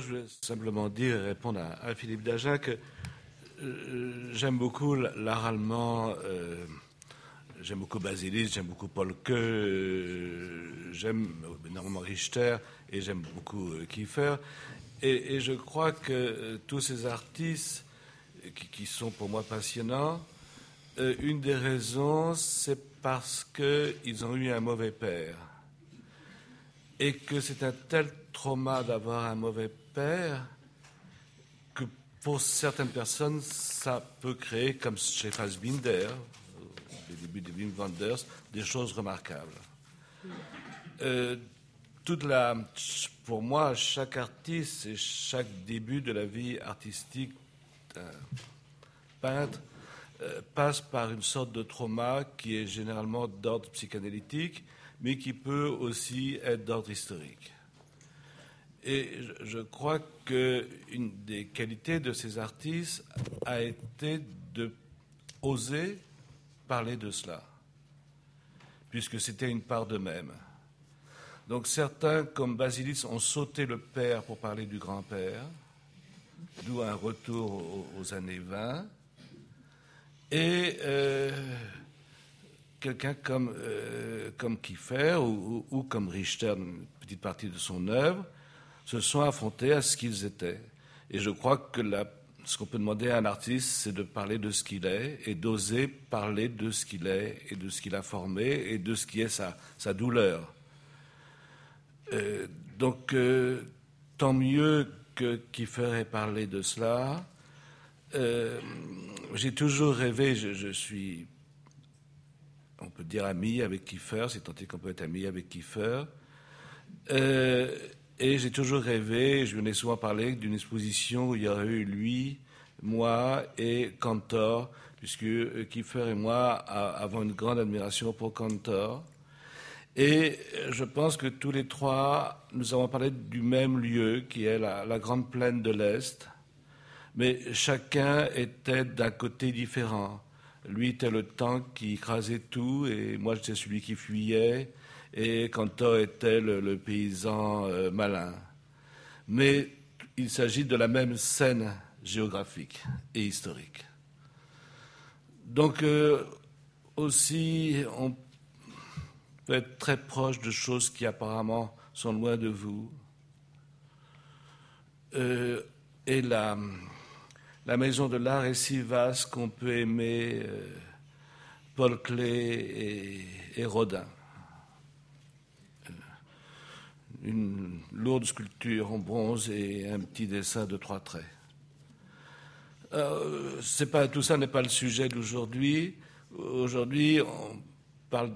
Je voulais simplement dire et répondre à, Philippe Dagen que euh, j'aime beaucoup l'art allemand. Euh, j'aime beaucoup Basilis, j'aime beaucoup Paul euh, j'aime énormément Richter et j'aime beaucoup Kiefer. Et, je crois que tous ces artistes qui, sont pour moi passionnants, une des raisons, c'est parce qu'ils ont eu un mauvais père. Et que c'est un tel trauma d'avoir un mauvais que pour certaines personnes, ça peut créer, comme chez Fassbinder, au début de Wim Wenders, des choses remarquables. Euh, toute la, pour moi, chaque artiste et chaque début de la vie artistique d'un peintre euh, passe par une sorte de trauma qui est généralement d'ordre psychanalytique, mais qui peut aussi être d'ordre historique. Et je crois qu'une des qualités de ces artistes a été de oser parler de cela, puisque c'était une part d'eux-mêmes. Donc certains, comme Basilis, ont sauté le père pour parler du grand-père, d'où un retour aux, années 20. Et euh, quelqu'un comme, euh, comme Kiefer ou, ou, comme Richter, une petite partie de son œuvre, se sont affrontés à ce qu'ils étaient. Et je crois que ce qu'on peut demander à un artiste, c'est de parler de ce qu'il est et d'oser parler de ce qu'il est et de ce qu'il a formé et de ce qui est sa, douleur. Euh, donc, euh, tant mieux que Kiefer ait parlé de cela. Euh, j'ai toujours rêvé, je, je, suis, on peut dire ami avec Kiefer, c'est tant qu'on peut être ami avec Kiefer. Et j'ai toujours rêvé, je ai souvent parlé d'une exposition où il y aurait eu lui, moi et Cantor, puisque euh, Kiefer et moi avons une grande admiration pour Cantor. Et je pense que tous les trois, nous avons parlé du même lieu, qui est la, la Grande Plaine de l'Est, mais chacun était d'un côté différent. Lui était le temps qui écrasait tout, et moi j'étais celui qui fuyait et Cantor était le, paysan euh, malin. Mais il s'agit de la même scène géographique et historique. Donc euh, aussi, on peut être très proche de choses qui apparemment sont loin de vous. Euh, et la, la, maison de l'art est si vaste qu'on peut aimer Paul Klee et Rodin une lourde sculpture en bronze et un petit dessin de trois traits. Euh, pas, tout ça n'est pas le sujet d'aujourd'hui. Aujourd'hui, on parle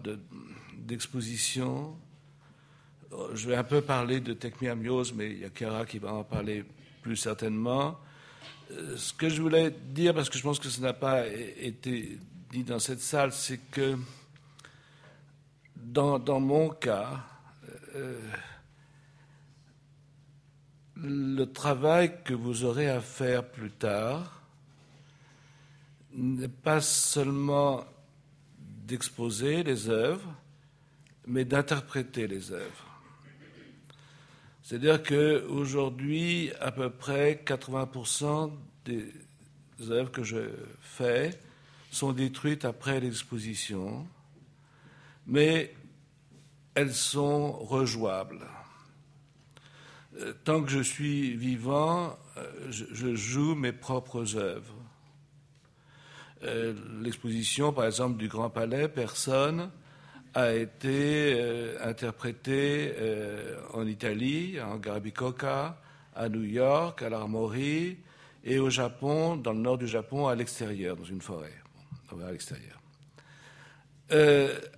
d'exposition. Je vais un peu parler de techmiamiose, mais il y a Kara qui va en parler plus certainement. Euh, ce que je voulais dire, parce que je pense que ça n'a pas été dit dans cette salle, c'est que dans, dans mon cas, euh, le travail que vous aurez à faire plus tard n'est pas seulement d'exposer les œuvres, mais d'interpréter les œuvres. C'est-à-dire qu'aujourd'hui, à peu près 80% des œuvres que je fais sont détruites après l'exposition, mais elles sont rejouables. Euh, tant que je suis vivant, euh, je, joue mes propres œuvres. Euh, l'exposition, par exemple, du Grand Palais, personne a été interprétée en Italie, en Garabicoca, à New York, à l'Armory, et au Japon, dans le nord du Japon, à l'extérieur, dans une forêt,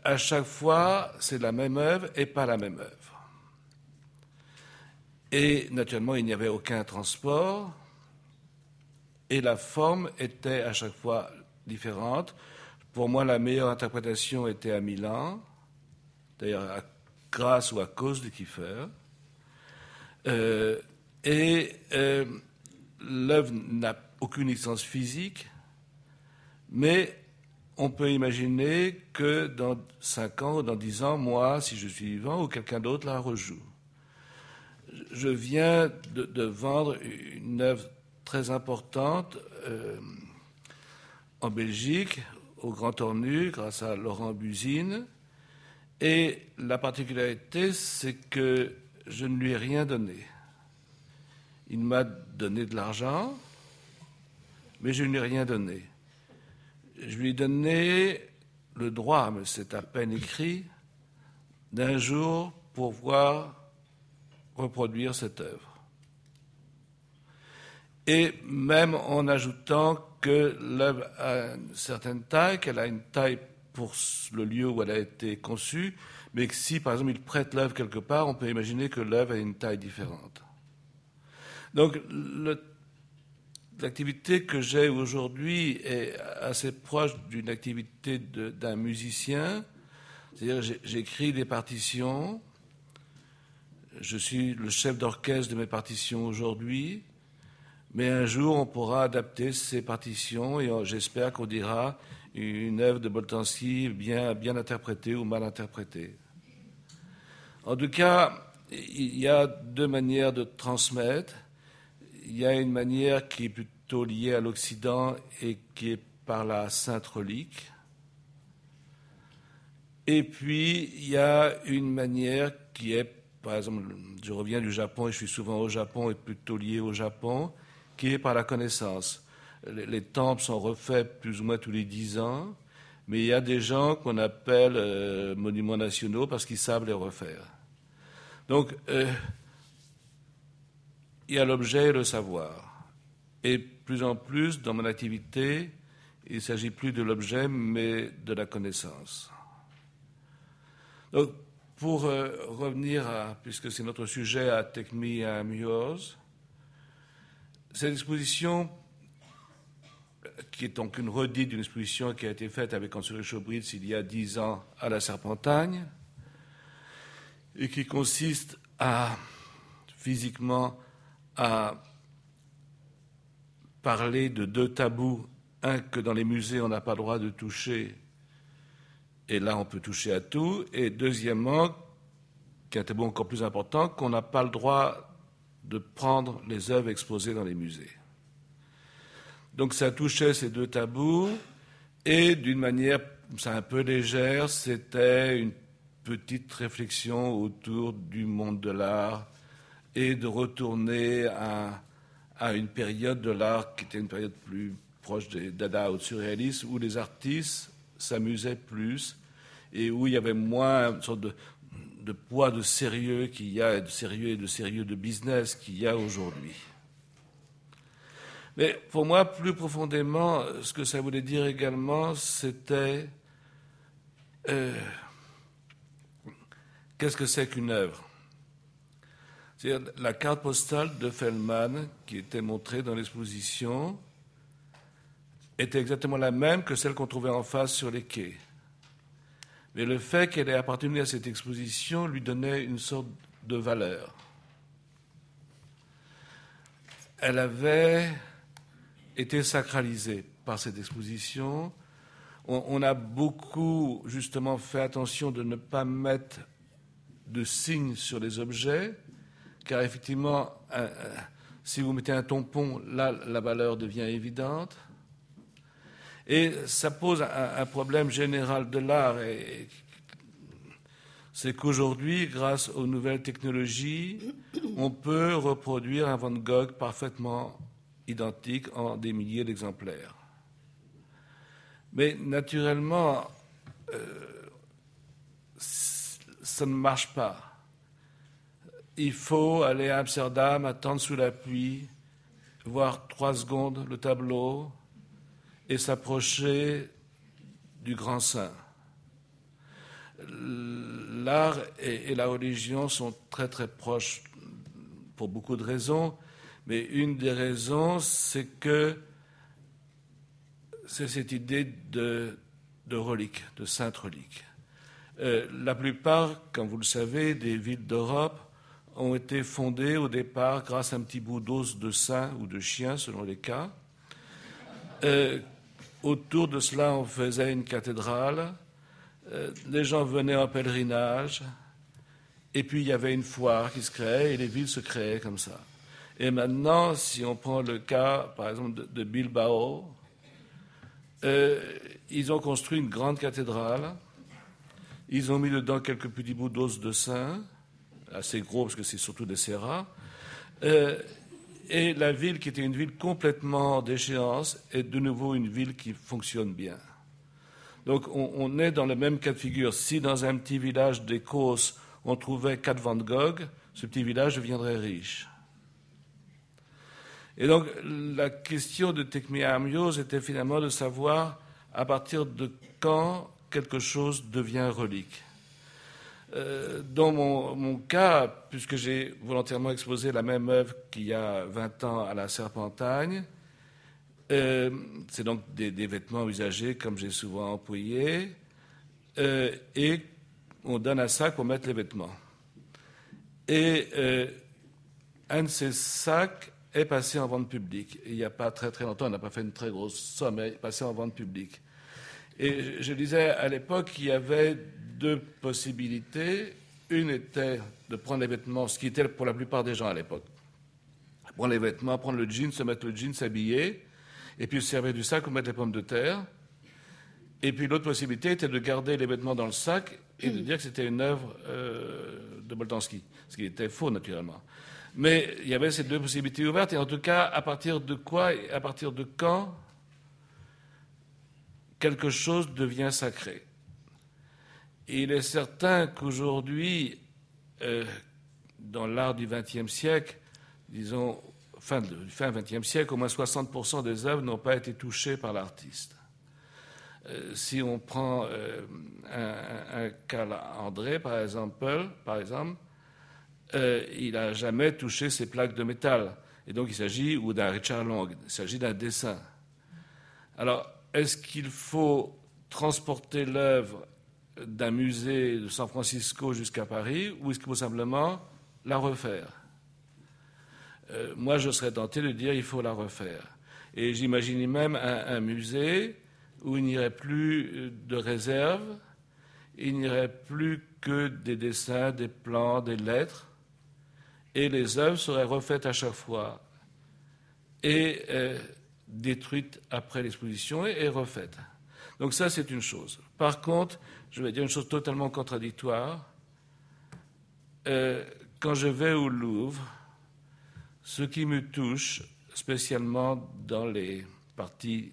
à chaque fois, c'est la même œuvre et pas la même œuvre. Et naturellement, il n'y avait aucun transport. Et la forme était à chaque fois différente. Pour moi, la meilleure interprétation était à Milan, d'ailleurs grâce ou à cause de Kiefer. Euh, et euh, l'œuvre n'a aucune licence physique, mais on peut imaginer que dans 5 ans ou dans 10 ans, moi, si je suis vivant, ou quelqu'un d'autre la rejoue je viens de, vendre une œuvre très importante euh, en Belgique, au Grand Ornu, grâce à Laurent Buzine. Et la particularité, c'est que je ne lui ai rien donné. Il m'a donné de l'argent, mais je ne lui ai rien donné. Je lui ai donné le droit, mais c'est à peine écrit, d'un jour pouvoir reproduire cette œuvre. Et même en ajoutant que l'œuvre a une certaine taille, qu'elle a une taille pour le lieu où elle a été conçue, mais que si, par exemple, il prête l'œuvre quelque part, on peut imaginer que l'œuvre a une taille différente. Donc, l'activité que j'ai aujourd'hui est assez proche d'une activité d'un musicien. C'est-à-dire, j'écris des partitions, je suis le chef d'orchestre de mes partitions aujourd'hui, mais un jour on pourra adapter ces partitions et j'espère qu'on dira une œuvre de Boltanski bien, bien interprétée ou mal interprétée. En tout cas, il y a deux manières de transmettre. Il y a une manière qui est plutôt liée à l'Occident et qui est par la sainte relique. Et puis, il y a une manière qui est par exemple, je reviens du Japon et je suis souvent au Japon et plutôt lié au Japon, qui est par la connaissance. Les, temples sont refaits plus ou moins tous les dix ans, mais il y a des gens qu'on appelle euh, monuments nationaux parce qu'ils savent les refaire. Donc, euh, il y a l'objet et le savoir. Et plus en plus, dans mon activité, il ne s'agit plus de l'objet, mais de la connaissance. Donc, pour euh, revenir, à, puisque c'est notre sujet, à Techme et à Myose, cette exposition, qui est donc une redite d'une exposition qui a été faite avec Consul Chobritz il y a dix ans à la Serpentagne, et qui consiste à, physiquement, à parler de deux tabous, un que dans les musées on n'a pas le droit de toucher et là on peut toucher à tout. Et deuxièmement, qui est un tabou encore plus important, qu'on n'a pas le droit de prendre les œuvres exposées dans les musées. Donc ça touchait ces deux tabous, et d'une manière un peu légère, c'était une petite réflexion autour du monde de l'art et de retourner à, à une période de l'art qui était une période plus proche des Dada ou de surréalisme, où les artistes s'amusait plus et où il y avait moins une sorte de, poids de sérieux qu'il y a, de sérieux et de sérieux de business qu'il y a aujourd'hui. Mais pour moi, plus profondément, ce que ça voulait dire également, c'était euh, qu'est-ce que c'est qu'une œuvre? C'est-à-dire la carte postale de Feldman qui était montrée dans l'exposition était exactement la même que celle qu'on trouvait en face sur les quais. Mais le fait qu'elle ait appartenu à cette exposition lui donnait une sorte de valeur. Elle avait été sacralisée par cette exposition. On, a beaucoup justement fait attention de ne pas mettre de signes sur les objets, car effectivement, si vous mettez un tampon, là, la valeur devient évidente. Et ça pose un, problème général de l'art. C'est qu'aujourd'hui, grâce aux nouvelles technologies, on peut reproduire un Van Gogh parfaitement identique en des milliers d'exemplaires. Mais naturellement, euh, ça ne marche pas. Il faut aller à Amsterdam, attendre sous la pluie, voir trois secondes le tableau, et s'approcher du grand saint. L'art et, la religion sont très très proches pour beaucoup de raisons, mais une des raisons, c'est que c'est cette idée de, relique, de sainte relique. Euh, la plupart, comme vous le savez, des villes d'Europe ont été fondées au départ grâce à un petit bout d'os de saint ou de chien, selon les cas, euh, Autour de cela, on faisait une cathédrale. Euh, les gens venaient en pèlerinage. Et puis il y avait une foire qui se créait et les villes se créaient comme ça. Et maintenant, si on prend le cas, par exemple, de, Bilbao, euh, ils ont construit une grande cathédrale. Ils ont mis dedans quelques petits bouts d'os de saint, assez gros parce que c'est surtout des serras. Euh, et la ville, qui était une ville complètement d'échéance, est de nouveau une ville qui fonctionne bien. Donc on, est dans le même cas de figure. Si dans un petit village d'Écosse, on trouvait quatre Van Gogh, ce petit village deviendrait riche. Et donc la question de Amios était finalement de savoir à partir de quand quelque chose devient relique. Euh, dans mon, cas, puisque j'ai volontairement exposé la même œuvre qu'il y a 20 ans à la Serpentagne, euh, c'est donc des, vêtements usagés comme j'ai souvent employé, euh, et on donne un sac pour mettre les vêtements. Et un de ces sacs est passé en vente publique. il n'y a pas très très longtemps, on n'a pas fait une très grosse somme, mais est passé en vente publique. Et je disais à l'époque qu'il y avait deux possibilités. Une était de prendre les vêtements, ce qui était pour la plupart des gens à l'époque. Prendre les vêtements, prendre le jean, se mettre le jean, s'habiller, et puis se servir du sac pour mettre les pommes de terre. Et puis l'autre possibilité était de garder les vêtements dans le sac et de dire que c'était une œuvre euh, de Boltanski, ce qui était faux naturellement. Mais il y avait ces deux possibilités ouvertes, et en tout cas, à partir de quoi et à partir de quand quelque chose devient sacré. il est certain qu'aujourd'hui, euh, dans l'art du XXe siècle, disons fin, fin XXe siècle, au moins 60% des œuvres n'ont pas été touchées par l'artiste. Euh, si on prend euh, un, Carl André, par exemple, par exemple il n'a jamais touché ces plaques de métal. Et donc il s'agit, ou d'un Richard Long, il s'agit d'un dessin. Alors, est-ce qu'il faut transporter l'œuvre d'un musée de San Francisco jusqu'à Paris ou est-ce qu'il faut simplement la refaire? Euh, Moi, je serais tenté de dire qu'il faut la refaire. Et j'imaginais même un, musée où il n'y aurait plus de réserve, il n'y aurait plus que des dessins, des plans, des lettres, et les œuvres seraient refaites à chaque fois. Et euh, détruite après l'exposition et, refaite. Donc ça, c'est une chose. Par contre, je vais dire une chose totalement contradictoire. Euh, quand je vais au Louvre, ce qui me touche, spécialement dans les parties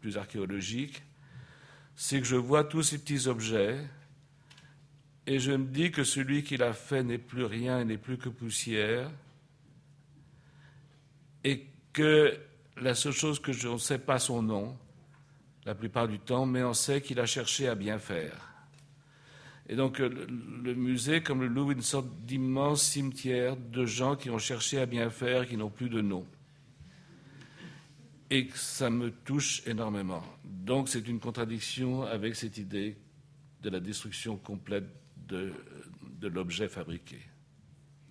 plus archéologiques, c'est que je vois tous ces petits objets et je me dis que celui qui l'a fait n'est plus rien, n'est plus que poussière, et que la seule chose que je ne sais pas son nom, la plupart du temps, mais on sait qu'il a cherché à bien faire. Et donc le, musée, comme le Louvre, est une sorte d'immense cimetière de gens qui ont cherché à bien faire, qui n'ont plus de nom. Et ça me touche énormément. Donc c'est une contradiction avec cette idée de la destruction complète de, l'objet fabriqué.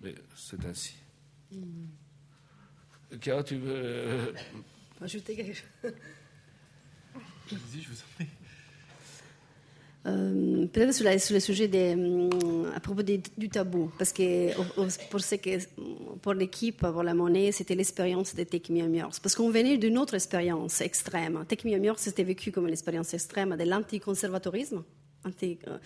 Mais c'est ainsi. Mm. Cara, tu veux euh, ajouter quelque chose. Vas-y, je vous en prie. Euh, peut-être sur, le sujet des, euh, à propos du tabou, parce que pour, ce que, pour l'équipe, pour la monnaie, c'était l'expérience de Take Me Parce qu'on venait d'une autre expérience extrême. Take Me c'était vécu comme l'expérience extrême de l'anticonservatorisme, anti, euh,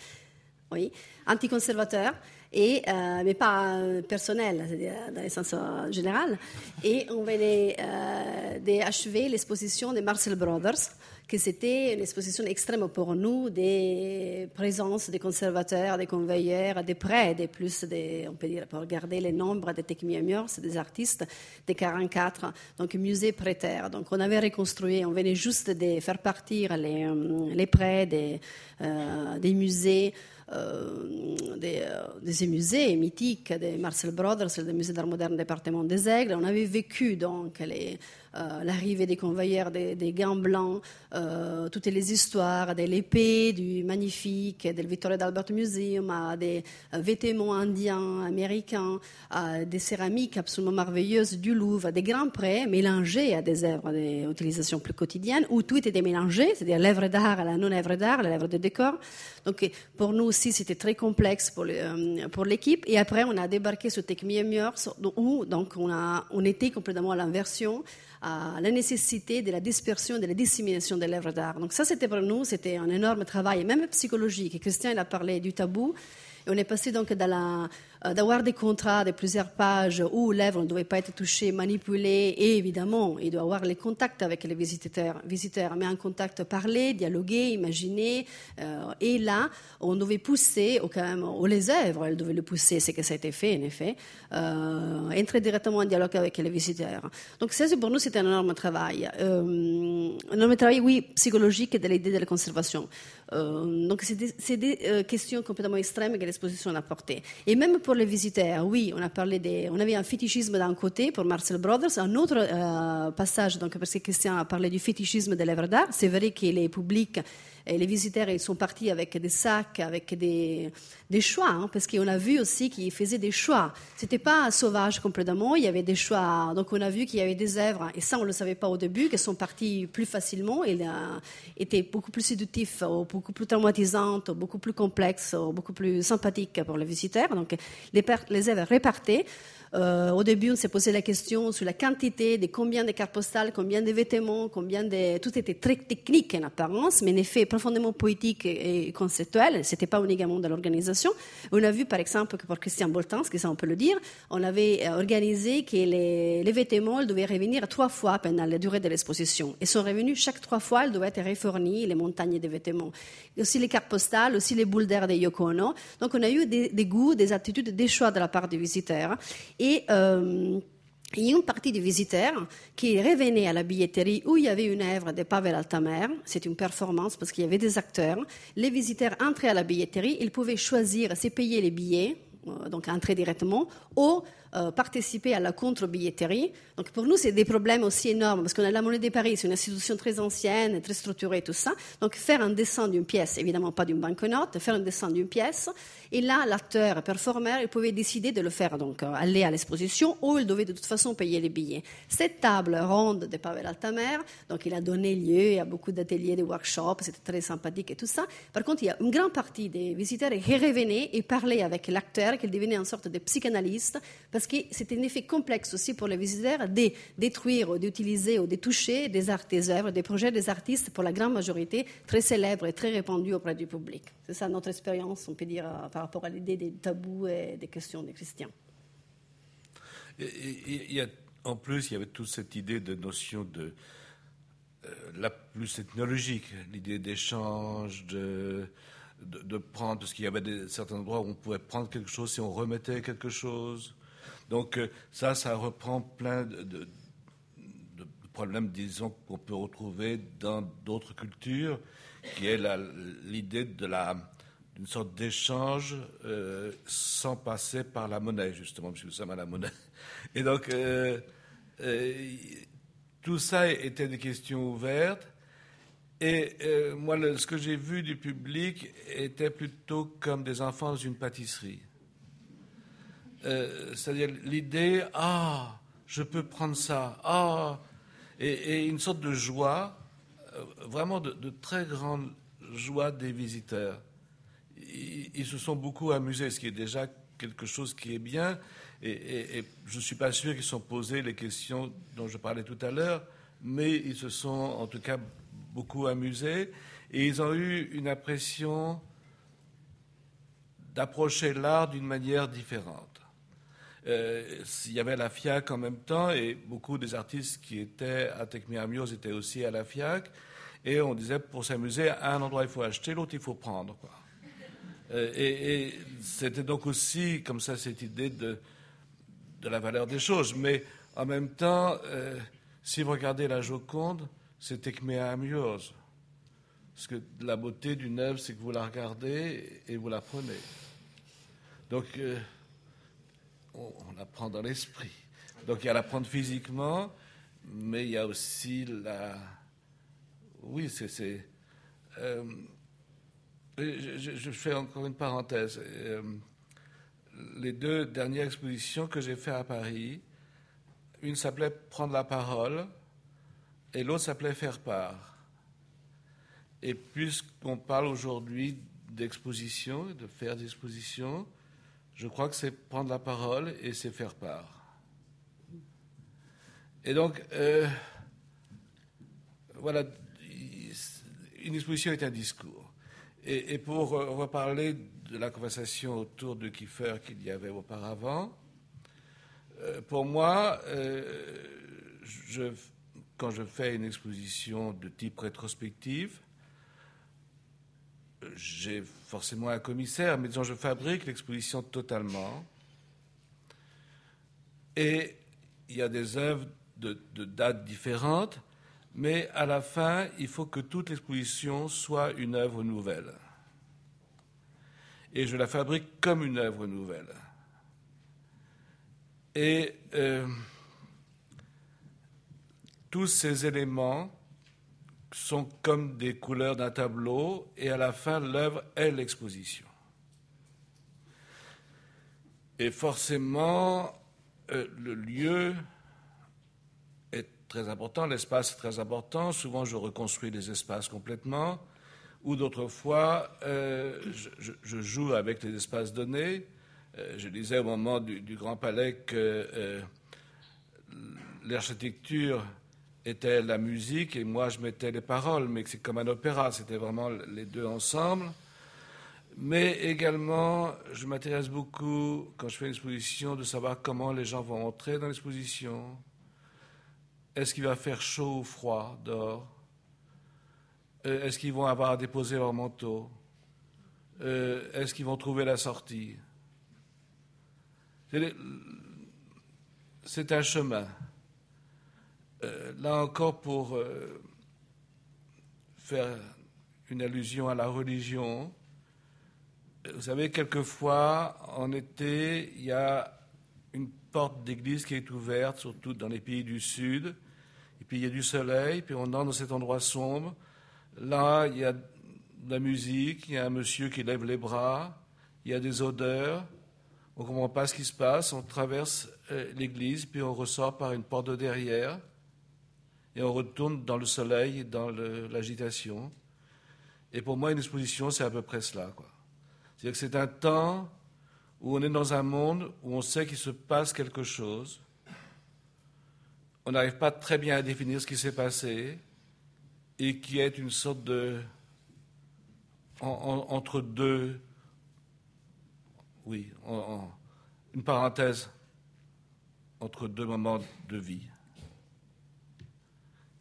oui, anticonservateur et, euh, mais pas personnel, dans le sens euh, général. Et on venait euh, d'achever l'exposition des Marcel Brothers, que c'était une exposition extrême pour nous, des présences des conservateurs, des conveilleurs, des prêts, des plus, on peut dire, pour regarder les nombres des techniamiers, c'est des artistes, des 44, donc musée prêteur. Donc on avait reconstruit, on venait juste de faire partir les, les prêts des, des musées. Euh, des, euh, des, musées mythiques des Marcel Brothers, le musée d'art moderne département des Aigles. On avait vécu donc les, euh, l'arrivée des convoyeurs des, gants blancs, euh, toutes les histoires de l'épée, du magnifique, del Vittorio d'Albert Museum, à des euh, vêtements indiens, américains, à des céramiques absolument merveilleuses du Louvre, des grands prêts mélangés à des œuvres d'utilisation plus quotidienne, où tout était mélangé, c'est-à-dire l'œuvre d'art à la non-œuvre d'art, l'œuvre de décor. Donc pour nous aussi, c'était très complexe pour, l'équipe. Et après, on a débarqué sur Me où donc on, a, on était complètement à l'inversion, à la nécessité de la dispersion, de la dissémination des lèvres d'art. Donc ça, c'était pour nous, c'était un énorme travail, même psychologique. Christian, il a parlé du tabou. Et on est passé donc dans la d'avoir des contrats de plusieurs pages où l'œuvre ne devait pas être touchée, manipulée, et évidemment, il doit avoir les contacts avec les visiteurs, visiteurs mais un contact parlé, dialogué, imaginé, euh, et là, on devait pousser, ou quand même, ou les œuvres, elles devaient le pousser, c'est que ça a été fait, en effet, euh, entrer directement en dialogue avec les visiteurs. Donc ça, pour nous, c'était un énorme travail. un énorme travail, oui, psychologique de l'idée de la conservation. donc c'est des, des questions complètement extrêmes que l'exposition a apportées. Et même pour les visiteurs, oui, on a parlé des, on avait un fétichisme d'un côté pour Marcel Brothers, un autre euh, passage, donc parce que Christian a parlé du fétichisme de l'œuvre d'art. C'est vrai que les publics et les visiteurs, ils sont partis avec des sacs, avec des, des choix, hein, parce qu'on a vu aussi qu'ils faisaient des choix. C'était pas sauvage complètement, il y avait des choix. Donc on a vu qu'il y avait des œuvres, et ça on ne le savait pas au début, qui sont parties plus facilement, et étaient beaucoup plus séductifs, beaucoup plus traumatisantes, beaucoup plus complexes, beaucoup plus sympathiques pour les visiteurs. Donc les, les œuvres répartaient. Euh, au début, on s'est posé la question sur la quantité de combien de cartes postales, combien de vêtements, combien de... Tout était très technique en apparence, mais en effet profondément poétique et conceptuel. C'était pas uniquement de l'organisation. On a vu, par exemple, que pour Christian Boltans, que ça on peut le dire, on avait euh, organisé que les, les vêtements devaient revenir trois fois pendant la durée de l'exposition. Ils sont revenus chaque trois fois, ils devaient être réfournis, les montagnes de vêtements. aussi les cartes postales, aussi les boules d'air de Yoko Ono. Donc on a eu des goûts, des attitudes, des choix de la part des visiteurs. Et euh, il y a une partie des visiteurs qui revenaient à la billetterie où il y avait une œuvre de Pavel Altamer. C'est une performance parce qu'il y avait des acteurs. Les visiteurs entraient à la billetterie, ils pouvaient choisir se payer les billets, euh, donc entrer directement, ou euh, participer à la contre-billetterie. Donc pour nous, c'est des problèmes aussi énormes parce qu'on a la Monnaie de Paris, c'est une institution très ancienne, très structurée, tout ça. Donc faire un dessin d'une pièce, évidemment pas d'une banquenote, faire un dessin d'une pièce. Et là, l'acteur, performeur, il pouvait décider de le faire, donc euh, aller à l'exposition ou il devait de toute façon payer les billets. Cette table ronde de Pavel Altamer, donc il a donné lieu à beaucoup d'ateliers, de workshops, c'était très sympathique et tout ça. Par contre, il y a une grande partie des visiteurs qui revenaient et parlaient avec l'acteur, qu'il devenait une sorte de psychanalyste que c'est un effet complexe aussi pour les visiteurs de détruire d'utiliser ou de toucher des arts, des œuvres, des projets des artistes, pour la grande majorité, très célèbres et très répandus auprès du public. C'est ça notre expérience, on peut dire, euh, par rapport à l'idée des tabous et des questions des chrétiens. En plus, il y avait toute cette idée de notion de euh, la plus technologique, l'idée d'échange, de, prendre, parce qu'il y avait certains endroits où on pouvait prendre quelque chose si on remettait quelque chose. Donc euh, ça, ça reprend plein de, problèmes, disons, qu'on peut retrouver dans d'autres cultures, qui est l'idée de la d'une sorte d'échange euh, sans passer par la monnaie, justement, parce que nous sommes à la monnaie. Et donc, euh, tout ça était des questions ouvertes. Et moi, ce que j'ai vu du public était plutôt comme des enfants dans une pâtisserie. Euh, c'est-à-dire l'idée, ah, je peux prendre ça, ah, et, une sorte de joie, euh, vraiment de, très grande joie des visiteurs. Ils, se sont beaucoup amusés, ce qui est déjà quelque chose qui est bien, et, je ne suis pas sûr qu'ils sont posés les questions dont je parlais tout à l'heure, mais ils se sont en tout cas beaucoup amusés, et ils ont eu une impression d'approcher l'art d'une manière différente. Euh, il y avait la FIAC en même temps et beaucoup des artistes qui étaient à Techmiamios étaient aussi à la FIAC. Et on disait pour s'amuser, à un endroit il faut acheter, l'autre il faut prendre. Quoi. Euh, et, c'était donc aussi comme ça cette idée de, de la valeur des choses. Mais en même temps, euh, si vous regardez la Joconde, c'est Techmiamios. Parce que la beauté d'une œuvre, c'est que vous la regardez et vous la prenez. Donc, on, apprend dans l'esprit. Donc il y a l'apprendre physiquement, mais il y a aussi la. Oui, c'est. Euh, je, fais encore une parenthèse. Euh, les deux dernières expositions que j'ai faites à Paris, une s'appelait Prendre la parole et l'autre s'appelait Faire part. Et puisqu'on parle aujourd'hui d'exposition, de faire des expositions, Je crois que c'est prendre la parole et c'est faire part. Et donc, euh, voilà, une exposition est un discours. Et, pour reparler de la conversation autour de Kiefer qu'il y avait auparavant, euh, pour moi, euh, quand je fais une exposition de type rétrospective, j'ai forcément un commissaire, mais disons, je fabrique l'exposition totalement. Et il y a des œuvres de, dates différentes, mais à la fin, il faut que toute l'exposition soit une œuvre nouvelle. Et je la fabrique comme une œuvre nouvelle. Et euh, tous ces éléments sont comme des couleurs d'un tableau, et à la fin, l'œuvre est l'exposition. Et forcément, euh, le lieu est très important, l'espace est très important. Souvent, je reconstruis les espaces complètement, ou d'autres fois, euh, je, joue avec les espaces donnés. Euh, je disais au moment du, du Grand Palais que l'architecture était la musique et moi je mettais les paroles, mais c'est comme un opéra, c'était vraiment les deux ensemble. Mais également, je m'intéresse beaucoup, quand je fais une exposition, de savoir comment les gens vont entrer dans l'exposition. Est-ce qu'il va faire chaud ou froid dehors? Euh, Est-ce qu'ils vont avoir à déposer leur manteau? Euh, Est-ce qu'ils vont trouver la sortie? C'est un chemin. Euh, là encore, pour euh, faire une allusion à la religion, vous savez, quelquefois, en été, il y a une porte d'église qui est ouverte, surtout dans les pays du Sud, et puis il y a du soleil, puis on entre dans cet endroit sombre. Là, il y a de la musique, il y a un monsieur qui lève les bras, il y a des odeurs, on ne comprend pas ce qui se passe, on traverse euh, l'église, puis on ressort par une porte de derrière et on retourne dans le soleil, dans l'agitation. Et pour moi, une exposition, c'est à peu près cela. C'est-à-dire que c'est un temps où on est dans un monde où on sait qu'il se passe quelque chose. On n'arrive pas très bien à définir ce qui s'est passé et qui est une sorte de. entre deux. Oui, une parenthèse entre deux moments de vie.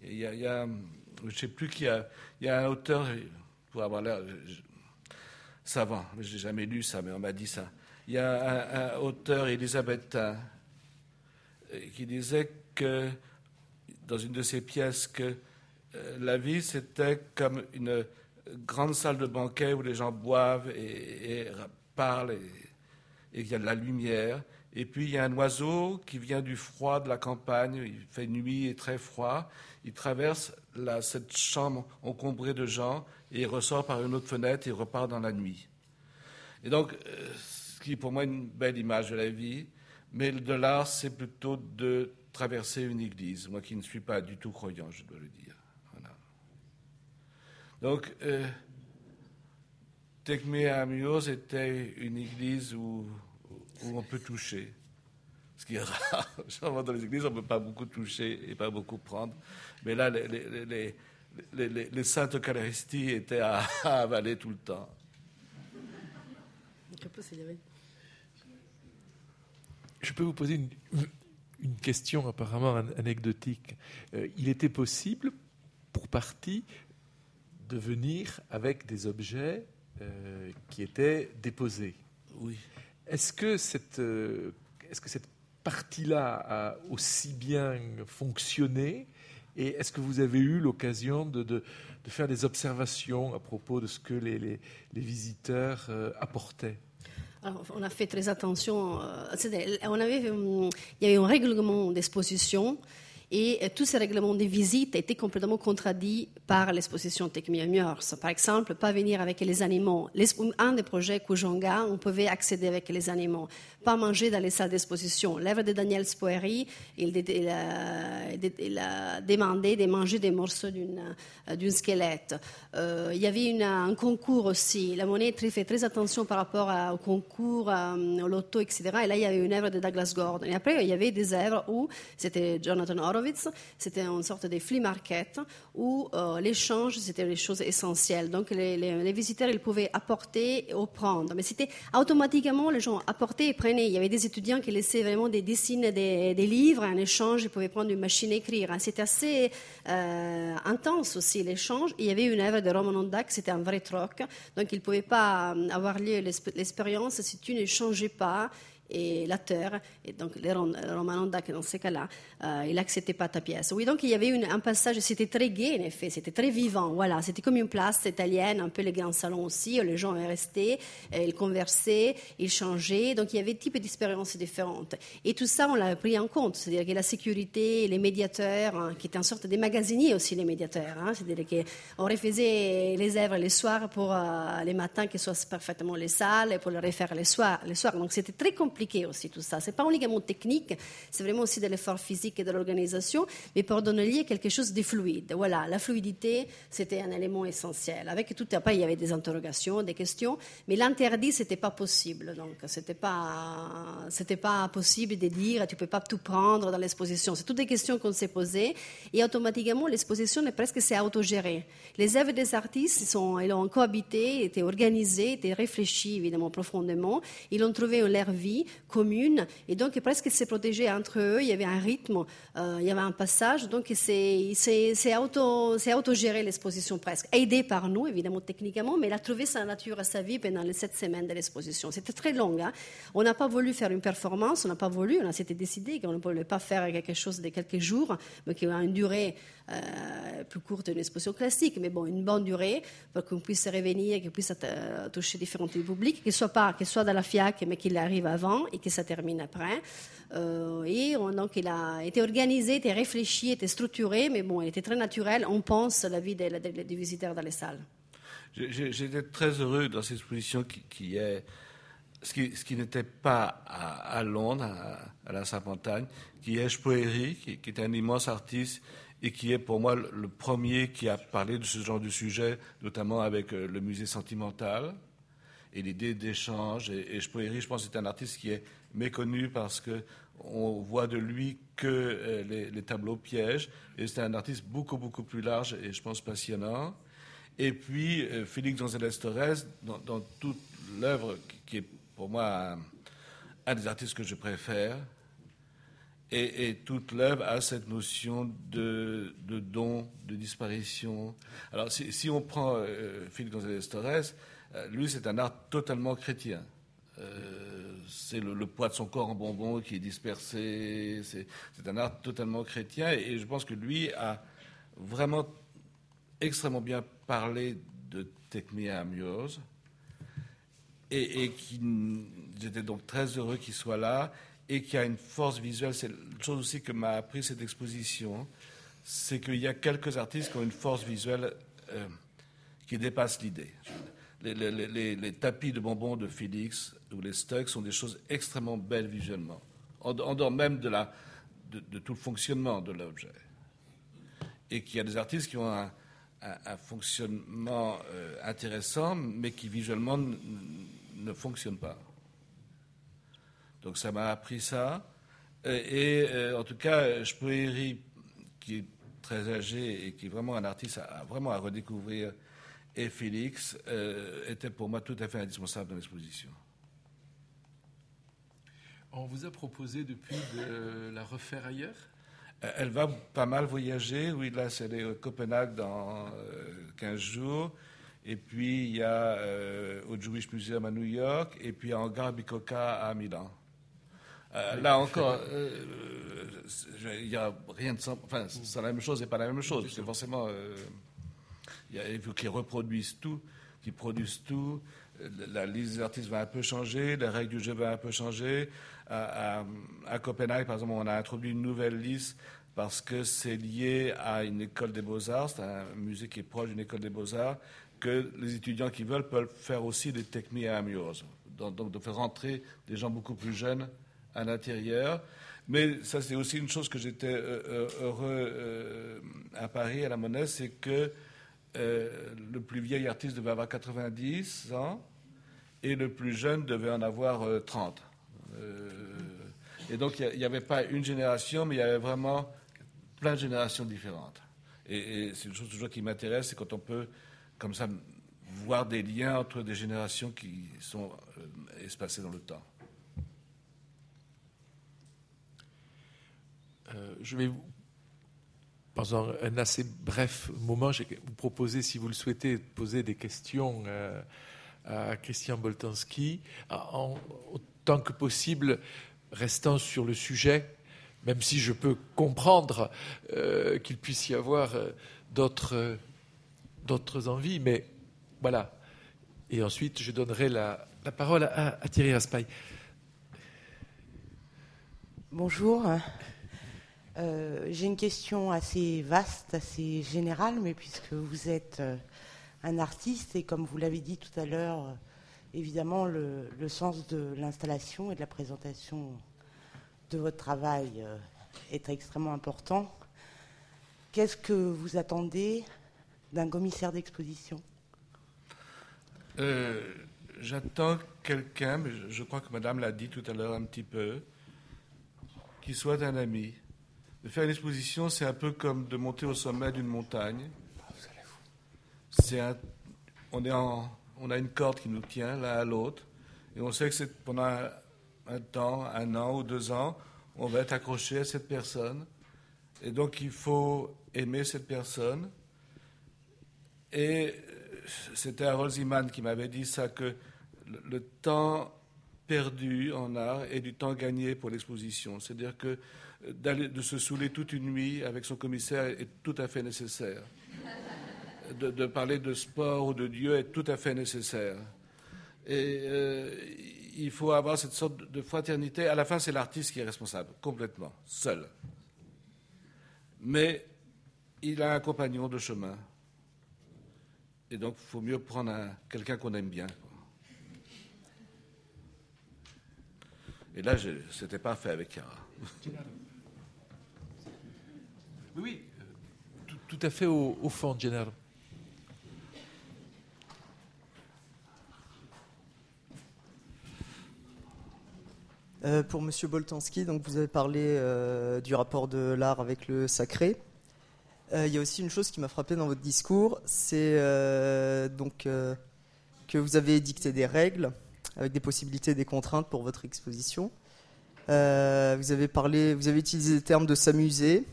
Il y a, je sais plus qui a, il y a un auteur, pour avoir l'air savant, je n'ai jamais lu ça, mais on m'a dit ça. Il y a un, auteur élisabétain euh, qui disait que, dans une de ses pièces, que euh, la vie, c'était comme une grande salle de banquet où les gens boivent et, parlent et, et il y a de la lumière. Et puis il y a un oiseau qui vient du froid de la campagne, il fait nuit et très froid, il traverse cette chambre encombrée de gens et il ressort par une autre fenêtre et repart dans la nuit. Et donc, euh, ce qui est pour moi une belle image de la vie, mais de l'art, c'est plutôt de traverser une église, moi qui ne suis pas du tout croyant, je dois le dire. Donc, euh, Tekme Amios était une église où où on peut toucher. Ce qui est rare. Dans les églises, on ne peut pas beaucoup toucher et pas beaucoup prendre. Mais là, les, les, les, les saintes Eucharisties étaient à, avaler tout le temps. Je peux vous poser une, une question apparemment anecdotique. Euh, il était possible, pour partie, de venir avec des objets euh, qui étaient déposés? Oui. Est-ce que cette, euh, est-ce que cette partie-là a aussi bien fonctionné et est-ce que vous avez eu l'occasion de, de, faire des observations à propos de ce que les, les, visiteurs euh, apportaient? Alors, on a fait très attention. Euh, on avait, il y avait un règlement d'exposition Et tous ces règlements de visite étaient complètement contradits par l'exposition Techmia Murs. Par exemple, pas venir avec les animaux. Un des projets Kujanga, on pouvait accéder avec les animaux. Pas manger dans les salles d'exposition. L'œuvre de Daniel Spoeri, il, a, demandé de manger des morceaux d'un squelette. Euh, il y avait un concours aussi. La monnaie fait très attention par rapport au concours, au loto, etc. Et là, il y avait une œuvre de Douglas Gordon. Et après, il y avait des œuvres où c'était Jonathan Horowitz, c'était une sorte de flea market où euh, l'échange, c'était les choses essentielles. Donc, les, visiteurs, ils pouvaient apporter ou prendre. Mais c'était automatiquement, les gens apportaient et prenaient. Il y avait des étudiants qui laissaient vraiment des dessins, des, livres en échange. Ils pouvaient prendre une machine à écrire. C'était assez euh, intense aussi, l'échange. Il y avait une œuvre de Roman Ondak, c'était un vrai troc. Donc, il ne pouvait pas euh, avoir lieu l'expérience si tu ne changeais pas et la terre, et donc les Romanonda, dans ces cas-là, euh, il n'acceptait pas ta pièce. Oui, donc il y avait un passage, c'était très gai en effet, c'était très vivant, voilà, c'était comme une place italienne, un peu les grands salons aussi, où les gens restaient, ils conversaient, ils changeaient, donc il y avait type d'expériences différentes. Et tout ça, on l'a pris en compte, c'est-à-dire que la sécurité, les médiateurs, hein, qui étaient en sorte des magasiniers aussi, les médiateurs, hein, c'est-à-dire qu'on refaisait les œuvres les soirs pour euh, les matins, qu'ils soient parfaitement les salles, pour les refaire les soirs. Les soirs. Donc c'était très compliqué aussi tout ça. C'est pas uniquement technique, c'est vraiment aussi de l'effort physique et de l'organisation, mais pour donner quelque chose de fluide. Voilà, la fluidité, c'était un élément essentiel. Avec tout après, il y avait des interrogations, des questions, mais l'interdit, c'était pas possible. Donc, c'était pas, c'était pas possible de dire, tu peux pas tout prendre dans l'exposition. C'est toutes des questions qu'on s'est posées, et automatiquement, l'exposition est presque s'est autogérée. Les œuvres des artistes, ils ont cohabité, étaient organisées, étaient réfléchies, évidemment, profondément. Ils ont trouvé leur vie, commune, et donc presque s'est protégé entre eux. Il y avait un rythme, euh, il y avait un passage, donc c'est auto, autogéré l'exposition presque, aidé par nous évidemment techniquement, mais il a trouvé sa nature à sa vie pendant les sept semaines de l'exposition. C'était très long. Hein. On n'a pas voulu faire une performance, on n'a pas voulu, on s'était décidé qu'on ne pouvait pas faire quelque chose de quelques jours, mais qui a une durée euh, plus courte d'une exposition classique, mais bon, une bonne durée pour qu'on puisse revenir, qu'on puisse toucher différents publics, qu'il soit pas, qu'il soit dans la FIAC, mais qu'il arrive avant et que ça termine après. Euh, et donc, il a été organisé, été réfléchi, été structuré, mais bon, il était très naturel. On pense la vie des, visiteurs dans les salles. J'étais très heureux dans cette exposition qui, est ce qui, qui n'était pas à, Londres, à, la Sainte-Montagne, qui est Spoeri, qui, qui, est un immense artiste et qui est pour moi le premier qui a parlé de ce genre de sujet, notamment avec euh, le musée sentimental et l'idée d'échange. Et, et je pense, c'est un artiste qui est méconnu parce que on voit de lui que euh, les, tableaux pièges. Et c'est un artiste beaucoup, beaucoup plus large et je pense passionnant. Et puis, euh, Félix González Torres, dans, toute l'œuvre qui, est pour moi un des artistes que je préfère, et, toute l'œuvre a cette notion de, don, de disparition. Alors, si, on prend euh, Philippe González Torres, lui, c'est un art totalement chrétien. Euh, c'est le, poids de son corps en bonbon qui est dispersé. C'est, un art totalement chrétien. Et, je pense que lui a vraiment extrêmement bien parlé de Techmia Amiose. Et, j'étais donc très heureux qu'il soit là et qui a une force visuelle. C'est une chose aussi que m'a appris cette exposition, c'est qu'il y a quelques artistes qui ont une force visuelle euh, qui dépasse l'idée. Les, tapis de bonbons de Félix ou les stocks sont des choses extrêmement belles visuellement, en, dehors même de, tout le fonctionnement de l'objet. Et qu'il y a des artistes qui ont un, fonctionnement euh, intéressant, mais qui visuellement ne fonctionnent pas. Donc ça m'a appris ça. Et, euh, en tout cas, Spoeri, qui est très âgé et qui est vraiment un artiste à, vraiment à redécouvrir, et Félix, euh, était pour moi tout à fait indispensable dans l'exposition. On vous a proposé depuis de la refaire ailleurs? Euh, Elle va pas mal voyager. Oui, là, c'est Copenhague dans 15 jours. Et puis, il y a au Jewish Museum à New York. Et puis, à Hangar Bicocca à Milan. Euh, là encore, euh, il n'y a rien de simple. Enfin, c'est la même chose et pas la même chose. C'est forcément. Il faut qu'ils reproduisent tout, qu'ils produisent tout. La liste des artistes va un peu changer, les règles du jeu vont un peu changer. À, Copenhague, par exemple, on a introduit une nouvelle liste parce que c'est lié à une école des beaux-arts, c'est un musée qui est proche d'une école des beaux-arts, que les étudiants qui veulent peuvent faire aussi des techniques à amuse. Donc, de faire rentrer des gens beaucoup plus jeunes à l'intérieur. Mais ça, c'est aussi une chose que j'étais euh, euh, heureux euh, à Paris, à la Monnaie, c'est que le plus vieil artiste devait avoir 90 ans et le plus jeune devait en avoir 30. et donc, il n'y avait pas une génération, mais il y avait vraiment plein de générations différentes. Et, c'est une chose toujours qui m'intéresse, c'est quand on peut, comme ça, voir des liens entre des générations qui sont espacées dans le temps. Euh, je vais pendant un assez bref moment, je vais vous proposer, si vous le souhaitez, de poser des questions euh, à Christian Boltanski, en, autant que possible, restant sur le sujet, même si je peux comprendre euh, qu'il puisse y avoir d'autres, d'autres envies, mais voilà. Et ensuite, je donnerai la, parole à, à Thierry Raspail. Bonjour. Euh, j'ai une question assez vaste, assez générale, mais puisque vous êtes euh, un artiste et comme vous l'avez dit tout à l'heure, euh, évidemment le, sens de l'installation et de la présentation de votre travail est extrêmement important. Qu'est-ce que vous attendez d'un commissaire d'exposition? J'attends quelqu'un, mais je crois que Madame l'a dit tout à l'heure un petit peu, qui soit un ami de faire une exposition, c'est un peu comme de monter au sommet d'une montagne. On a une corde qui nous tient l'un à l'autre, et on sait que c'est pendant un, temps, un an ou deux ans, on va être accroché à cette personne. Et donc il faut aimer cette personne. Et c'était Harold Ziman qui m'avait dit ça, que le temps perdu en art est du temps gagné pour l'exposition. C'est-à-dire que de se saouler toute une nuit avec son commissaire est tout à fait nécessaire. De, parler de sport ou de Dieu est tout à fait nécessaire. Et euh, il faut avoir cette sorte de fraternité. À la fin, c'est l'artiste qui est responsable, complètement, seul. Mais il a un compagnon de chemin. Et donc, il faut mieux prendre quelqu'un qu'on aime bien. Et là, ce n'était pas fait avec Chiara. Oui, euh, tout, à fait au, fond, Gennaro. Euh, pour Monsieur Boltanski, donc vous avez parlé euh, du rapport de l'art avec le sacré. il y a aussi une chose qui m'a frappé dans votre discours, c'est donc que vous avez dicté des règles avec des possibilités et des contraintes pour votre exposition. vous avez parlé, vous avez utilisé le terme de s'amuser,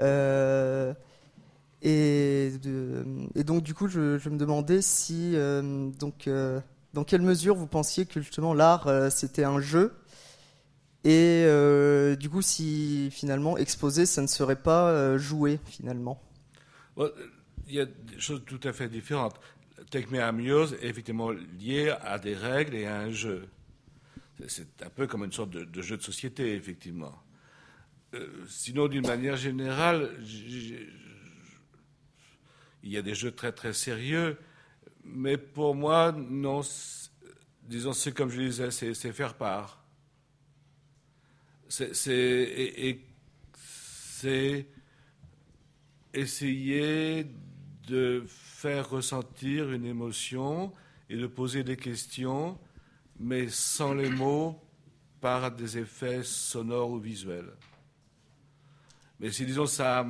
euh, et, donc, du coup, je, me demandais si, euh, donc, euh, dans quelle mesure vous pensiez que justement l'art c'était un jeu, et du coup, si finalement exposer, ça ne serait pas jouer finalement. il y a des choses tout à fait différentes. Take Amuse est effectivement lié à des règles et à un jeu. C'est un peu comme une sorte de jeu de société, effectivement. Euh, sinon, d'une manière générale, il y a des jeux très très sérieux, mais pour moi, non. Disons, c'est comme je disais, c'est faire part. C'est essayer de faire ressentir une émotion et de poser des questions, mais sans les mots, par des effets sonores ou visuels. Mais si, disons, ça.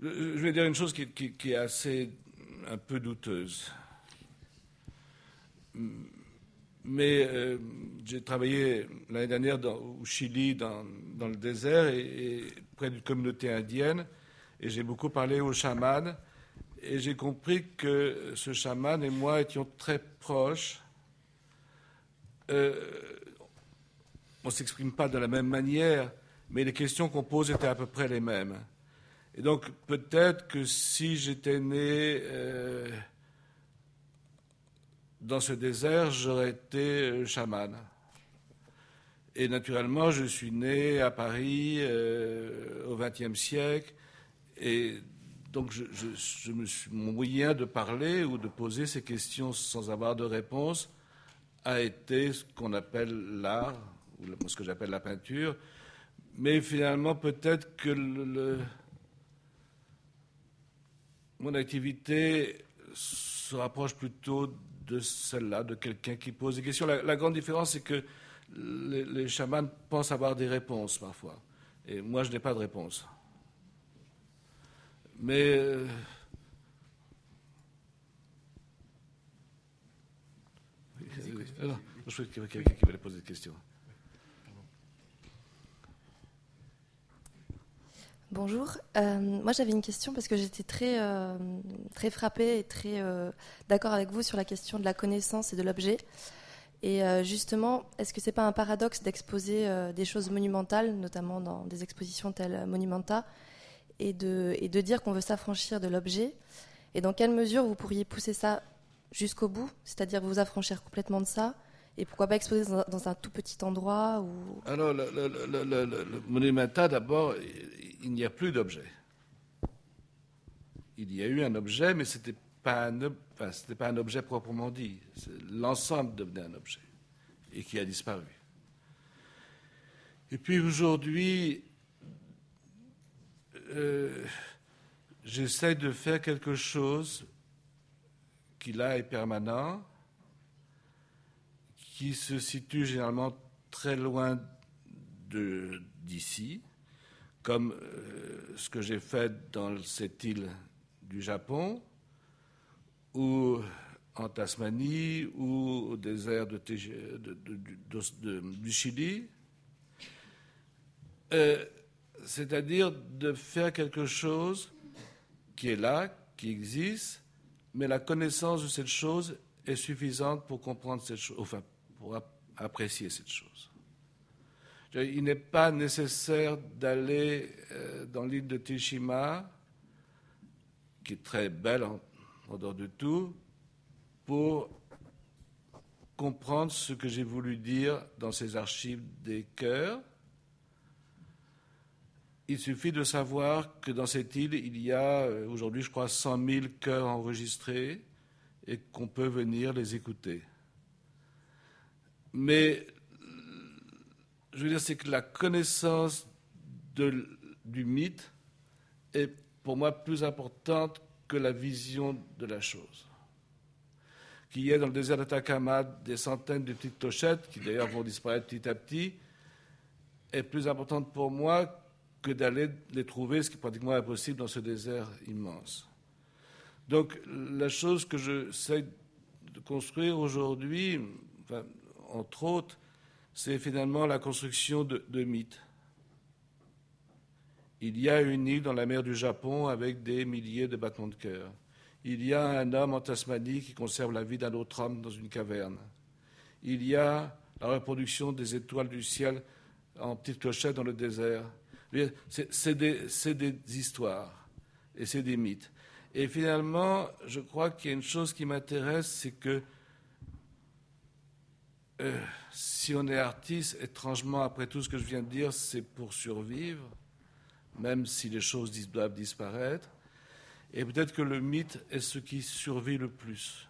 Je vais dire une chose qui, est assez un peu douteuse. Mais euh, j'ai travaillé l'année dernière au Chili, dans, le désert, et, près d'une communauté indienne, et j'ai beaucoup parlé aux chamans, et j'ai compris que ce chaman et moi étions très proches. Euh, on ne s'exprime pas de la même manière, mais les questions qu'on pose étaient à peu près les mêmes. Et donc peut-être que si j'étais né euh, dans ce désert, j'aurais été euh, chaman. Et naturellement, je suis né à Paris au XXe siècle, et donc je, me suis, mon moyen de parler ou de poser ces questions sans avoir de réponse a été ce qu'on appelle l'art, ou ce que j'appelle la peinture. Mais finalement, peut-être que mon activité se rapproche plutôt de celle-là, de quelqu'un qui pose des questions. La, grande différence, c'est que les, chamans pensent avoir des réponses parfois. Et moi, je n'ai pas de réponse. Mais euh, Alors, je crois qu'il y avait quelqu'un qui voulait poser des questions. Bonjour. Euh, moi, j'avais une question parce que j'étais très, euh, très frappée et très d'accord avec vous sur la question de la connaissance et de l'objet. Et justement, est-ce que c'est pas un paradoxe d'exposer des choses monumentales, notamment dans des expositions telles Monumenta, et de, dire qu'on veut s'affranchir de l'objet? Et dans quelle mesure vous pourriez pousser ça jusqu'au bout, c'est-à-dire vous affranchir complètement de ça et pourquoi pas exposer dans un, tout petit endroit ou... Alors, le, le, Monumenta, d'abord, il, n'y a plus d'objet. Il y a eu un objet, mais ce n'était pas, un, pas un objet proprement dit. L'ensemble devenait un objet et qui a disparu. Et puis aujourd'hui, euh, j'essaie de faire quelque chose qui là est permanent, qui se situe généralement très loin d'ici, comme euh, ce que j'ai fait dans cette île du Japon, ou en Tasmanie, ou au désert du Chili. Euh, c'est-à-dire de faire quelque chose qui est là, qui existe, mais la connaissance de cette chose est suffisante pour comprendre cette chose, enfin, pour apprécier cette chose. Il n'est pas nécessaire d'aller euh, dans l'île de Tishima, qui est très belle en dehors de tout, pour comprendre ce que j'ai voulu dire dans ces archives des cœurs il suffit de savoir que dans cette île, il y a euh, aujourd'hui, je crois, 100 000 chœurs enregistrés et qu'on peut venir les écouter. Mais je veux dire, c'est que la connaissance du mythe est pour moi plus importante la vision de la chose. Qu'il y ait dans le désert d'Atacama des centaines de petites clochettes, qui d'ailleurs vont disparaître petit à petit, est plus importante pour moi que d'aller les trouver, ce qui est pratiquement impossible dans ce désert immense. Donc la chose que j'essaie de construire aujourd'hui, entre autres, c'est finalement la construction de, de, mythes. Il y a une île dans la mer du Japon avec des milliers de battements de cœur. Il y a un homme en Tasmanie qui conserve la vie d'un autre homme dans une caverne. Il y a la reproduction des étoiles du ciel en petites clochettes dans le désert. C'est des, histoires et c'est des mythes. Et finalement, je crois qu'il y a une chose qui m'intéresse, c'est que euh, si on est artiste, étrangement, après tout ce que je viens de dire, c'est pour survivre, même si les choses doivent disparaître. Et peut-être que le mythe est ce qui survit le plus.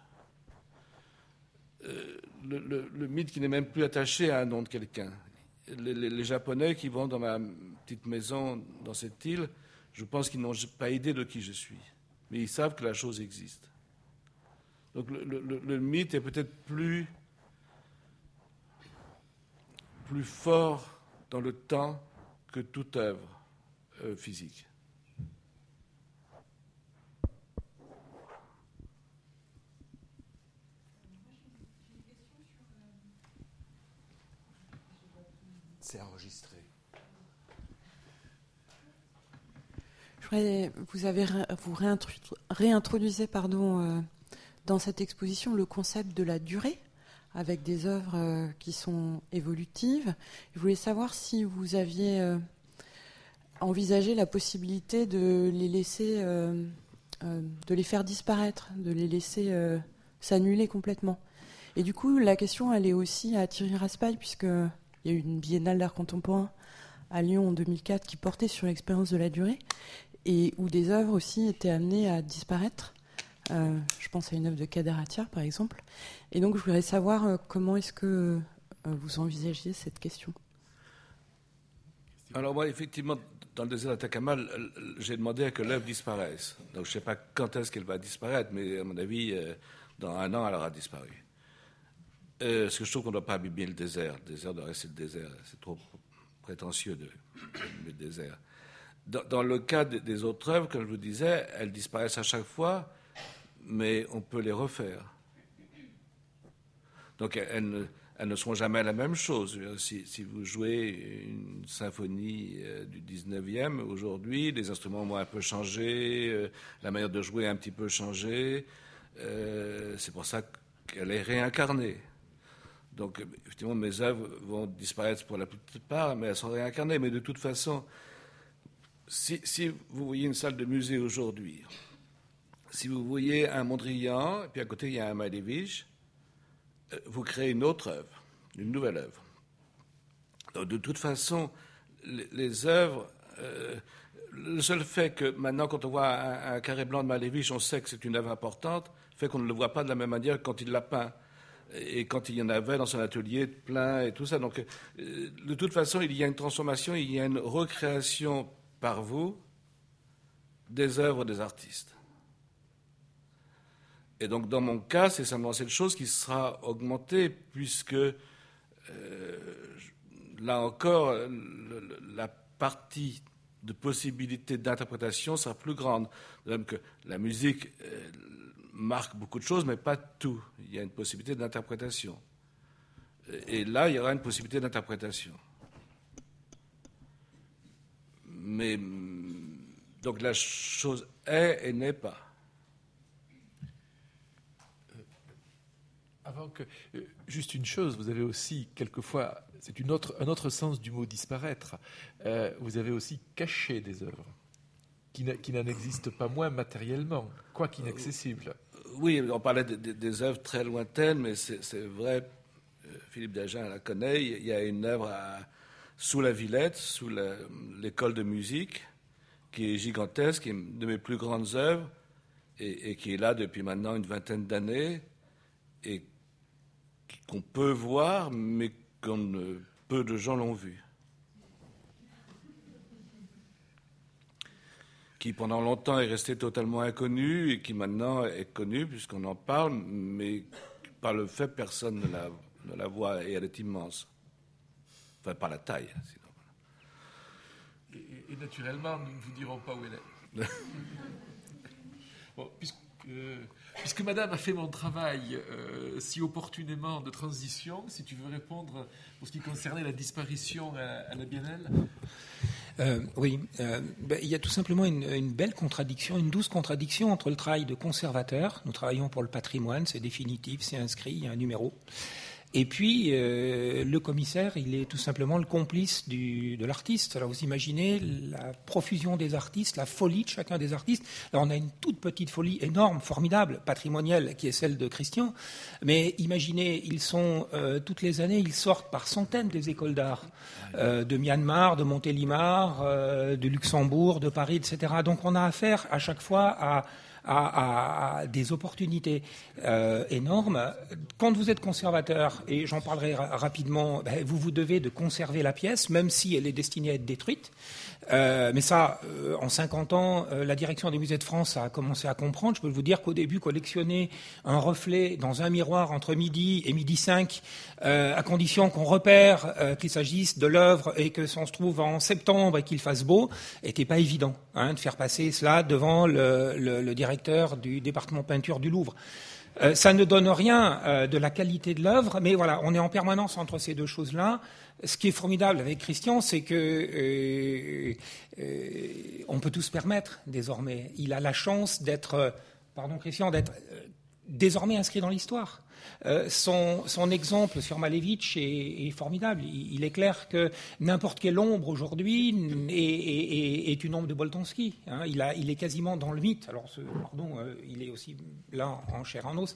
Euh, le, mythe qui n'est même plus attaché à un nom de quelqu'un les, Japonais qui vont dans ma petite maison dans cette île, je pense qu'ils n'ont pas idée de qui je suis, mais ils savent que la chose existe. Donc le, mythe est peut-être plus, plus fort dans le temps que toute œuvre euh, physique. enregistré. vous avez vous réintroduisez pardon euh, dans cette exposition le concept de la durée avec des œuvres euh, qui sont évolutives. Je voulais savoir si vous aviez euh, envisagé la possibilité de les laisser, de les faire disparaître, de les laisser s'annuler complètement. Et du coup, la question, elle est aussi à Thierry Raspail, puisque il y a eu une biennale d'art contemporain à Lyon en 2004 qui portait sur l'expérience de la durée et où des œuvres aussi étaient amenées à disparaître. Euh, je pense à une œuvre de Kader Attiar, par exemple. Et donc, je voudrais savoir euh, comment est-ce que euh, vous envisagez cette question? Alors moi, effectivement, dans le désert d'Atacama, j'ai demandé à que l'œuvre disparaisse. Donc je ne sais pas quand est-ce qu'elle va disparaître, mais à mon avis, dans un an, elle aura disparu. Euh, parce que je trouve qu'on ne doit pas abîmer le désert. Le désert doit rester le désert. C'est trop prétentieux de le désert. Dans, le cas des autres œuvres, comme je vous disais, elles disparaissent à chaque fois, mais on peut les refaire. Donc elles ne, elles ne seront jamais la même chose. Si, si vous jouez une symphonie euh, du 19e, aujourd'hui, les instruments ont un peu changé, euh, la manière de jouer a un petit peu changé. Euh, c'est pour ça qu'elle est réincarnée. Donc, effectivement, mes œuvres vont disparaître pour la plupart, mais elles sont réincarnées. Mais de toute façon, si, vous voyez une salle de musée aujourd'hui, si vous voyez un Mondrian, et puis à côté il y a un Malevich, euh, vous créez une autre œuvre, une nouvelle œuvre. De toute façon, les, œuvres, euh, le seul fait que maintenant, quand on voit un, carré blanc de Malevich, on sait que c'est une œuvre importante, fait qu'on ne le voit pas de la même manière quand il l'a peint et quand il y en avait dans son atelier plein et tout ça. Donc, euh, de toute façon, il y a une transformation, il y a une recréation par vous des œuvres des artistes. Et donc, dans mon cas, c'est simplement cette chose qui sera augmentée, puisque euh, là encore, la partie de possibilité d'interprétation sera plus grande. De même que la musique, euh, marque beaucoup de choses, mais pas tout. Il y a une possibilité d'interprétation. Et là, il y aura une possibilité d'interprétation. Mais donc la chose est et n'est pas. Avant que. Euh, juste une chose, vous avez aussi, quelquefois, c'est autre, un autre sens du mot disparaître, euh, vous avez aussi caché des œuvres qui n'en existent pas moins matériellement, quoi qu'inaccessibles oui, on parlait des œuvres très lointaines, mais c'est vrai, euh, Philippe Dagen la connaît, il y a une œuvre sous la Villette, sous l'école de musique, qui est gigantesque, qui est une de mes plus grandes œuvres, et, qui est là depuis maintenant une vingtaine d'années, qu'on peut voir, mais qu'on peu de gens l'ont vu. qui pendant longtemps est resté totalement inconnu et qui maintenant est connu puisqu'on en parle, mais par le fait, personne ne la, ne la voit et elle est immense. Enfin, par la taille. Sinon. Et, naturellement, nous ne vous dirons pas où elle est. bon, puisque, euh, puisque, Madame a fait mon travail euh, si opportunément de transition, si tu veux répondre pour ce qui concernait la disparition à, la Biennale. Euh, oui, euh, ben, il y a tout simplement une, belle contradiction, une douce contradiction entre le travail de conservateur, nous travaillons pour le patrimoine, c'est définitif, c'est inscrit, il y a un numéro, et puis, euh, le commissaire, il est tout simplement le complice du, de l'artiste. Alors, vous imaginez la profusion des artistes, la folie de chacun des artistes. Alors, on a une toute petite folie énorme, formidable, patrimoniale, qui est celle de Christian. Mais imaginez, ils sont, euh, toutes les années, ils sortent par centaines des écoles d'art, euh, de Myanmar, de Montélimar, de Luxembourg, de Paris, etc. Donc, on a affaire à chaque fois à à, des opportunités euh, énormes. Quand vous êtes conservateur, et j'en parlerai rapidement, ben, vous vous devez de conserver la pièce, même si elle est destinée à être détruite. Euh, mais ça, euh, en 50 ans, euh, la direction des musées de France a commencé à comprendre. Je peux vous dire qu'au début, collectionner un reflet dans un miroir entre midi et midi 5, à condition qu'on repère qu'il s'agisse de l'œuvre et que ça se trouve en septembre et qu'il fasse beau, n'était pas évident hein, de faire passer cela devant le, le, directeur du département peinture du Louvre. Ça ne donne rien de la qualité de l'œuvre, mais voilà, on est en permanence entre ces deux choses-là ce qui est formidable avec Christian, c'est que euh, euh, on peut tout se permettre désormais. Il a la chance d'être, pardon Christian, d'être euh, désormais inscrit dans l'histoire. Euh, son, exemple sur Malevich est, formidable. Il, est clair que n'importe quelle ombre aujourd'hui est, une ombre de Boltanski. Hein. Il, est quasiment dans le mythe. Alors, pardon, euh, il est aussi là en chair en os.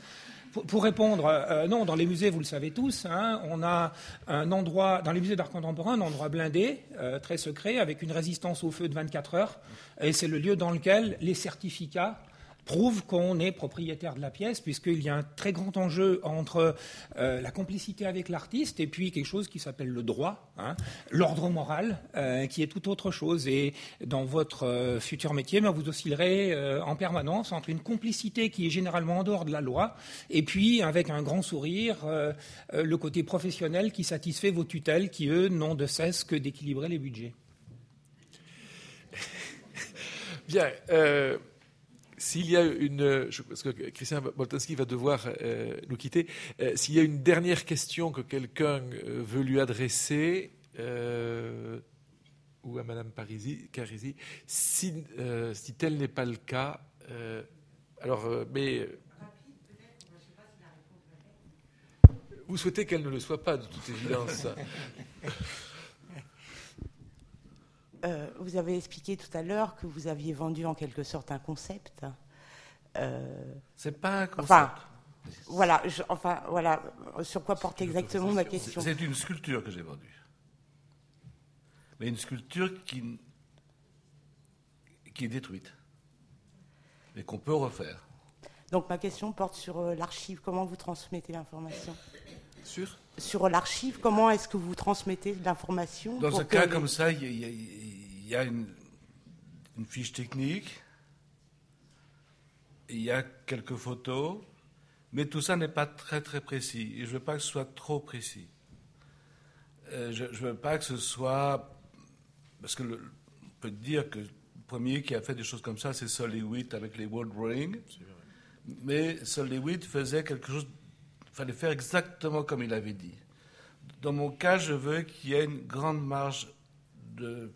Pour, répondre, euh, non, dans les musées, vous le savez tous, hein, on a un endroit, dans les musées d'art contemporain, un endroit blindé, très secret, avec une résistance au feu de 24 heures. Et c'est le lieu dans lequel les certificats prouve qu'on est propriétaire de la pièce, puisqu'il y a un très grand enjeu entre euh, la complicité avec l'artiste et puis quelque chose qui s'appelle le droit, hein, l'ordre moral, euh, qui est tout autre chose. Et dans votre euh, futur métier, ben, vous oscillerez en permanence entre une complicité qui est généralement en dehors de la loi, et puis avec un grand sourire, le côté professionnel qui satisfait vos tutelles, qui eux n'ont de cesse que d'équilibrer les budgets. Bien. S'il y a une, parce que Christian Boltanski va devoir euh, nous quitter, euh, s'il y a une dernière question que quelqu'un euh, veut lui adresser, ou à Madame Parisi, Carisi, si, si tel n'est pas le cas, alors, mais vous souhaitez qu'elle ne le soit pas, de toute évidence. Euh, vous avez expliqué tout à l'heure que vous aviez vendu en quelque sorte un concept. Euh, c'est pas un concept. Enfin, voilà, je, enfin, voilà, sur quoi porte exactement ma question C'est une sculpture que j'ai vendue. Mais une sculpture qui, qui est détruite. Et qu'on peut refaire. Donc ma question porte sur euh, l'archive. Comment vous transmettez l'information? Sur? Sur l'archive, comment est-ce que vous transmettez l'information Dans un cas les... comme ça, il y a, il y a une, une, fiche technique, il y a quelques photos, mais tout ça n'est pas très très précis. Et je ne veux pas que ce soit trop précis. Euh, je ne veux pas que ce soit... Parce que le, on peut dire que le premier qui a fait des choses comme ça, c'est Sol Lewitt avec les World Drawing. Mais Sol Lewitt faisait quelque chose... Fallait faire exactement comme il avait dit. Dans mon cas, je veux qu'il y ait une grande marge de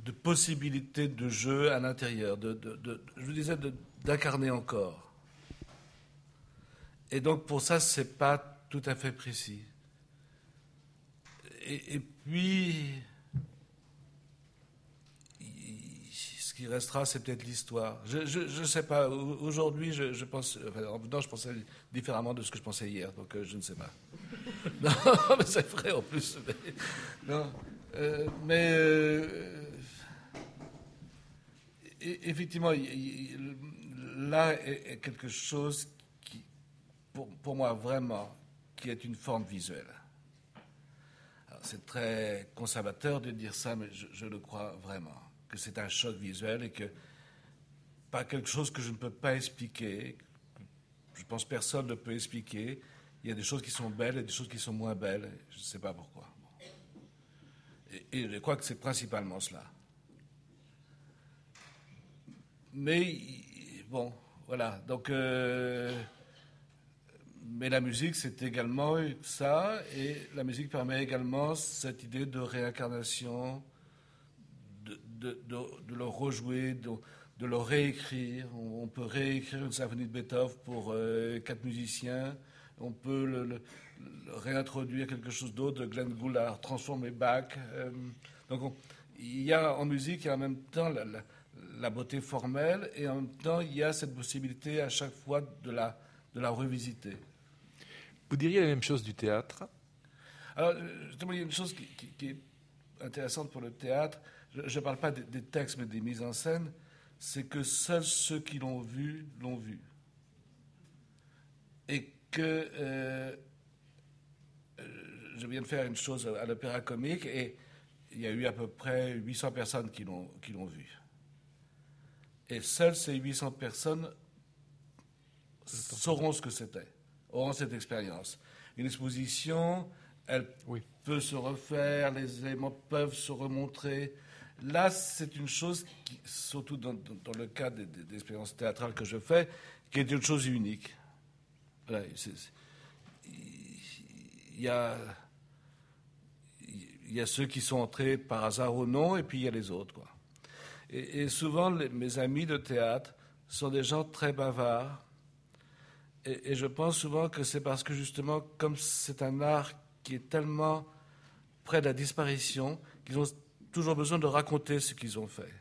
de possibilités de jeu à l'intérieur, je vous disais, d'incarner encore. Et donc pour ça, c'est pas tout à fait précis. Et, puis, ce qui restera, c'est peut-être l'histoire. Je ne sais pas. Aujourd'hui, je, pense, enfin, non, je pensais différemment de ce que je pensais hier, donc euh, je ne sais pas. non, mais c'est vrai en plus. Mais, non, euh, mais euh, effectivement, là est quelque chose qui, pour, moi, vraiment, qui est une forme visuelle. C'est très conservateur de dire ça, mais je, le crois vraiment, que c'est un choc visuel et que pas quelque chose que je ne peux pas expliquer, je pense personne ne peut expliquer. Il y a des choses qui sont belles et des choses qui sont moins belles, je ne sais pas pourquoi. Et, et je crois que c'est principalement cela. Mais bon, voilà. Donc, euh, mais la musique, c'est également ça, et la musique permet également cette idée de réincarnation, de, de, de, de le rejouer, de, le réécrire. On, on, peut réécrire une symphonie de Beethoven pour euh, quatre musiciens. On peut le, le, le, réintroduire quelque chose d'autre de Glenn Goulart, transformer Bach. Euh, donc, on, il y a en musique, il y a en même temps la, la la beauté formelle et en même temps il y a cette possibilité à chaque fois de la, de la revisiter. Vous diriez la même chose du théâtre? Alors, justement, il y a une chose qui, qui, qui est intéressante pour le théâtre, je ne parle pas des, des, textes mais des mises en scène, c'est que seuls ceux qui l'ont vu l'ont vu. Et que euh, je viens de faire une chose à l'opéra comique et il y a eu à peu près 800 personnes qui l'ont vu. Et seules ces 800 personnes sauront ce que c'était, auront cette expérience. Une exposition, elle oui. peut se refaire, les éléments peuvent se remontrer. Là, c'est une chose, surtout dans, le cas des, expériences théâtrales que je fais, qui est une chose unique. Il, y a, ceux qui sont entrés par hasard ou non, et puis il y a les autres. Et, et souvent, mes amis de théâtre sont des gens très bavards Et, je pense souvent que c'est parce que justement, comme c'est un art qui est tellement près de la disparition, qu'ils ont toujours besoin de raconter ce qu'ils ont fait.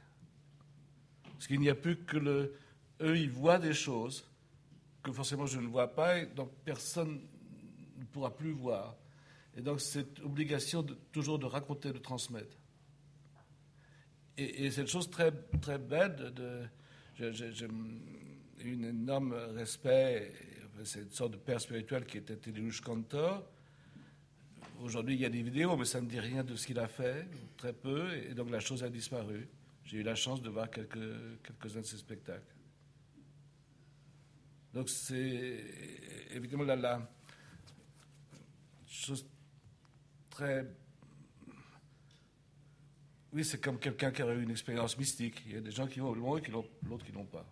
Parce qu'il n'y a plus que le... Eux, ils voient des choses que forcément je ne vois pas, et donc personne ne pourra plus voir. Et donc cette obligation toujours de raconter, de transmettre. Et, et cette chose très, très belle de... j'ai un énorme respect, c'est une sorte de père spirituel qui était Tadeusz Kantor. Aujourd'hui, il y a des vidéos, mais ça ne dit rien de ce qu'il a fait, très peu, et donc la chose a disparu. J'ai eu la chance de voir quelques, quelques-uns de ses spectacles. Donc c'est évidemment la, chose très... Oui, c'est comme quelqu'un qui a eu une expérience mystique. Il y a des gens qui vont le et l'autre qui l'ont pas.